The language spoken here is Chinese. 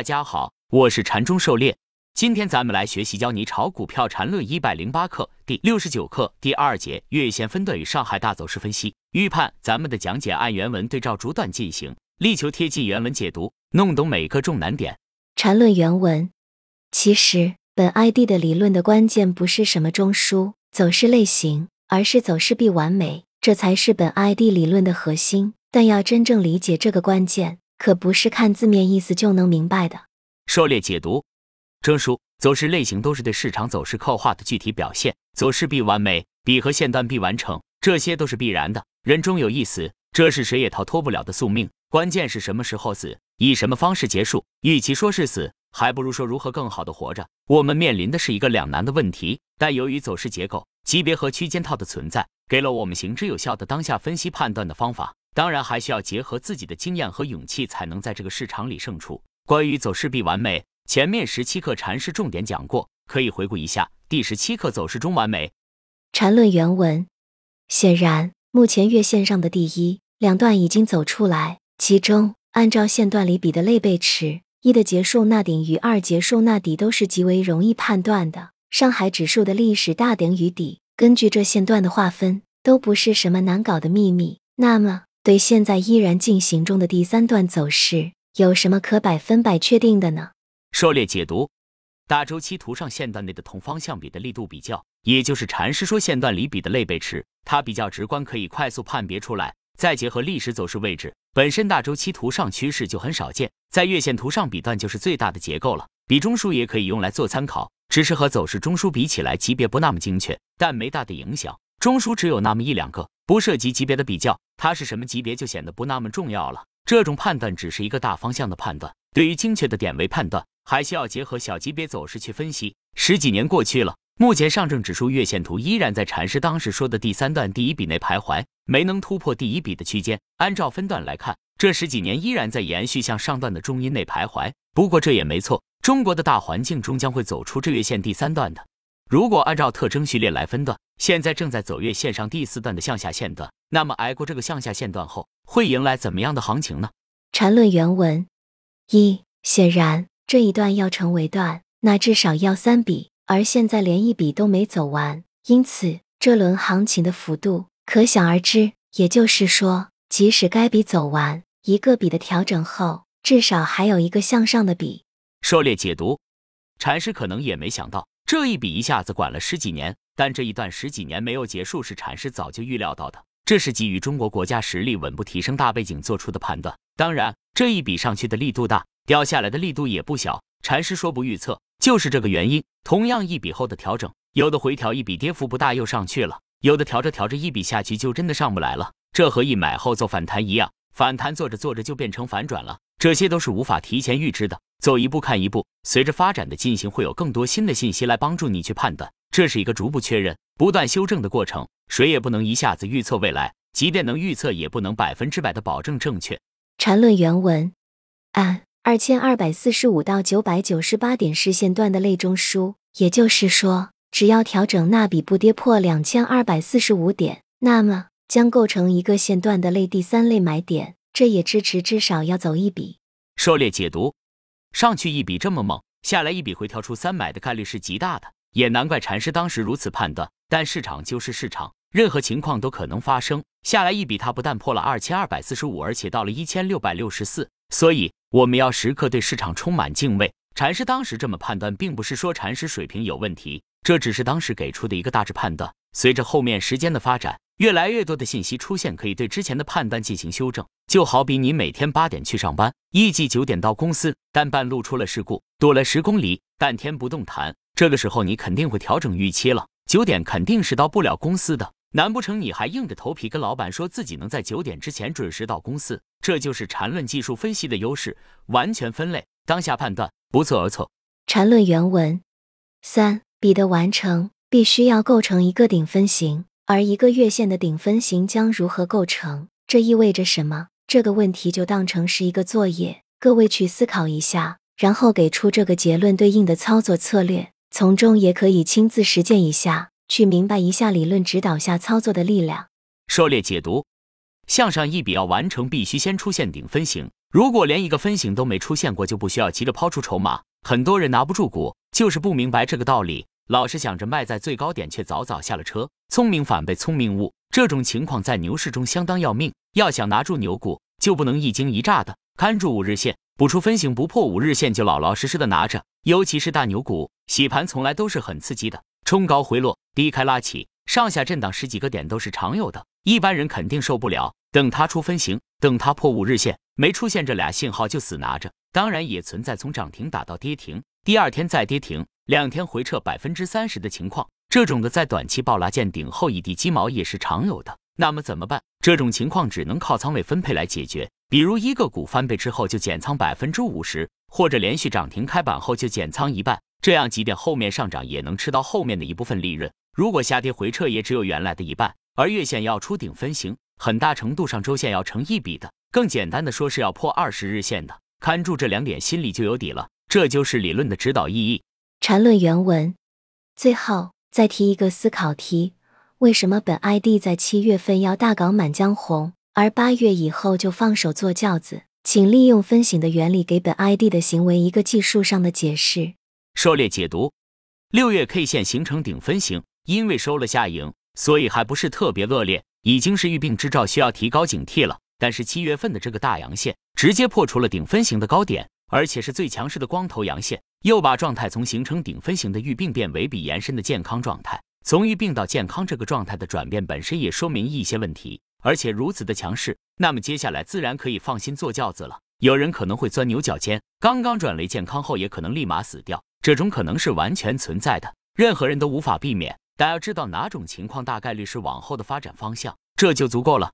大家好，我是禅中狩猎。今天咱们来学习教你炒股票禅论一百零八课第六十九课第二节月线分段与上海大走势分析预判。咱们的讲解按原文对照逐段进行，力求贴近原文解读，弄懂每个重难点。禅论原文：其实本 ID 的理论的关键不是什么中枢走势类型，而是走势必完美，这才是本 ID 理论的核心。但要真正理解这个关键，可不是看字面意思就能明白的。狩猎解读。证书走势类型都是对市场走势刻画的具体表现，走势必完美，比和线段必完成，这些都是必然的。人终有一死，这是谁也逃脱不了的宿命。关键是什么时候死，以什么方式结束。与其说是死，还不如说如何更好的活着。我们面临的是一个两难的问题，但由于走势结构、级别和区间套的存在，给了我们行之有效的当下分析判断的方法。当然，还需要结合自己的经验和勇气，才能在这个市场里胜出。关于走势必完美。前面十七课禅师重点讲过，可以回顾一下。第十七课走势中完美。禅论原文：显然，目前月线上的第一两段已经走出来，其中按照线段里比的类背驰，一的结束那顶与二结束那底都是极为容易判断的。上海指数的历史大顶与底，根据这线段的划分，都不是什么难搞的秘密。那么，对现在依然进行中的第三段走势，有什么可百分百确定的呢？狩猎解读，大周期图上线段内的同方向比的力度比较，也就是禅师说线段里比的类背驰，它比较直观，可以快速判别出来。再结合历史走势位置，本身大周期图上趋势就很少见，在月线图上比段就是最大的结构了。比中枢也可以用来做参考，只是和走势中枢比起来，级别不那么精确，但没大的影响。中枢只有那么一两个，不涉及级别的比较，它是什么级别就显得不那么重要了。这种判断只是一个大方向的判断，对于精确的点位判断。还需要结合小级别走势去分析。十几年过去了，目前上证指数月线图依然在禅师当时说的第三段第一笔内徘徊，没能突破第一笔的区间。按照分段来看，这十几年依然在延续向上段的中阴内徘徊。不过这也没错，中国的大环境终将会走出这月线第三段的。如果按照特征序列来分段，现在正在走月线上第四段的向下线段，那么挨过这个向下线段后，会迎来怎么样的行情呢？缠论原文一，显然。这一段要成为段，那至少要三笔，而现在连一笔都没走完，因此这轮行情的幅度可想而知。也就是说，即使该笔走完一个笔的调整后，至少还有一个向上的笔。狩猎解读，禅师可能也没想到这一笔一下子管了十几年，但这一段十几年没有结束是禅师早就预料到的，这是基于中国国家实力稳步提升大背景做出的判断。当然，这一笔上去的力度大。掉下来的力度也不小，禅师说不预测，就是这个原因。同样一笔后的调整，有的回调一笔跌幅不大又上去了，有的调着调着一笔下去就真的上不来了。这和一买后做反弹一样，反弹做着做着就变成反转了，这些都是无法提前预知的。走一步看一步，随着发展的进行，会有更多新的信息来帮助你去判断。这是一个逐步确认、不断修正的过程，谁也不能一下子预测未来，即便能预测，也不能百分之百的保证正确。缠论原文按。二千二百四十五到九百九十八点是线段的类中枢，也就是说，只要调整那笔不跌破两千二百四十五点，那么将构成一个线段的类第三类买点。这也支持至少要走一笔。狩猎解读，上去一笔这么猛，下来一笔回调出三买的概率是极大的，也难怪禅师当时如此判断。但市场就是市场，任何情况都可能发生。下来一笔，它不但破了二千二百四十五，而且到了一千六百六十四，所以。我们要时刻对市场充满敬畏。禅师当时这么判断，并不是说禅师水平有问题，这只是当时给出的一个大致判断。随着后面时间的发展，越来越多的信息出现，可以对之前的判断进行修正。就好比你每天八点去上班，预计九点到公司，但半路出了事故，堵了十公里，半天不动弹，这个时候你肯定会调整预期了。九点肯定是到不了公司的。难不成你还硬着头皮跟老板说自己能在九点之前准时到公司？这就是缠论技术分析的优势，完全分类，当下判断不错而错。缠论原文三笔的完成必须要构成一个顶分型，而一个月线的顶分型将如何构成？这意味着什么？这个问题就当成是一个作业，各位去思考一下，然后给出这个结论对应的操作策略，从中也可以亲自实践一下。去明白一下理论指导下操作的力量。狩猎解读：向上一笔要完成，必须先出现顶分型，如果连一个分型都没出现过，就不需要急着抛出筹码。很多人拿不住股，就是不明白这个道理，老是想着卖在最高点，却早早下了车。聪明反被聪明误，这种情况在牛市中相当要命。要想拿住牛股，就不能一惊一乍的看住五日线，不出分型，不破五日线，就老老实实的拿着。尤其是大牛股，洗盘从来都是很刺激的，冲高回落，低开拉起，上下震荡十几个点都是常有的，一般人肯定受不了。等它出分型，等它破五日线，没出现这俩信号就死拿着。当然也存在从涨停打到跌停，第二天再跌停，两天回撤百分之三十的情况。这种的在短期暴拉见顶后一地鸡毛也是常有的。那么怎么办？这种情况只能靠仓位分配来解决。比如一个股翻倍之后就减仓百分之五十，或者连续涨停开板后就减仓一半，这样即便后面上涨也能吃到后面的一部分利润。如果下跌回撤也只有原来的一半。而月线要出顶分型。很大程度上，周线要成一笔的，更简单的说是要破二十日线的。看住这两点，心里就有底了。这就是理论的指导意义。缠论原文。最后再提一个思考题：为什么本 ID 在七月份要大搞满江红，而八月以后就放手做轿子？请利用分醒的原理给本 ID 的行为一个技术上的解释。狩猎解读：六月 K 线形成顶分型，因为收了下影，所以还不是特别恶劣。已经是预病之兆，需要提高警惕了。但是七月份的这个大阳线直接破除了顶分型的高点，而且是最强势的光头阳线，又把状态从形成顶分型的预病变为比延伸的健康状态。从预病到健康这个状态的转变本身也说明一些问题，而且如此的强势，那么接下来自然可以放心坐轿子了。有人可能会钻牛角尖，刚刚转为健康后也可能立马死掉，这种可能是完全存在的，任何人都无法避免。但要知道哪种情况大概率是往后的发展方向，这就足够了。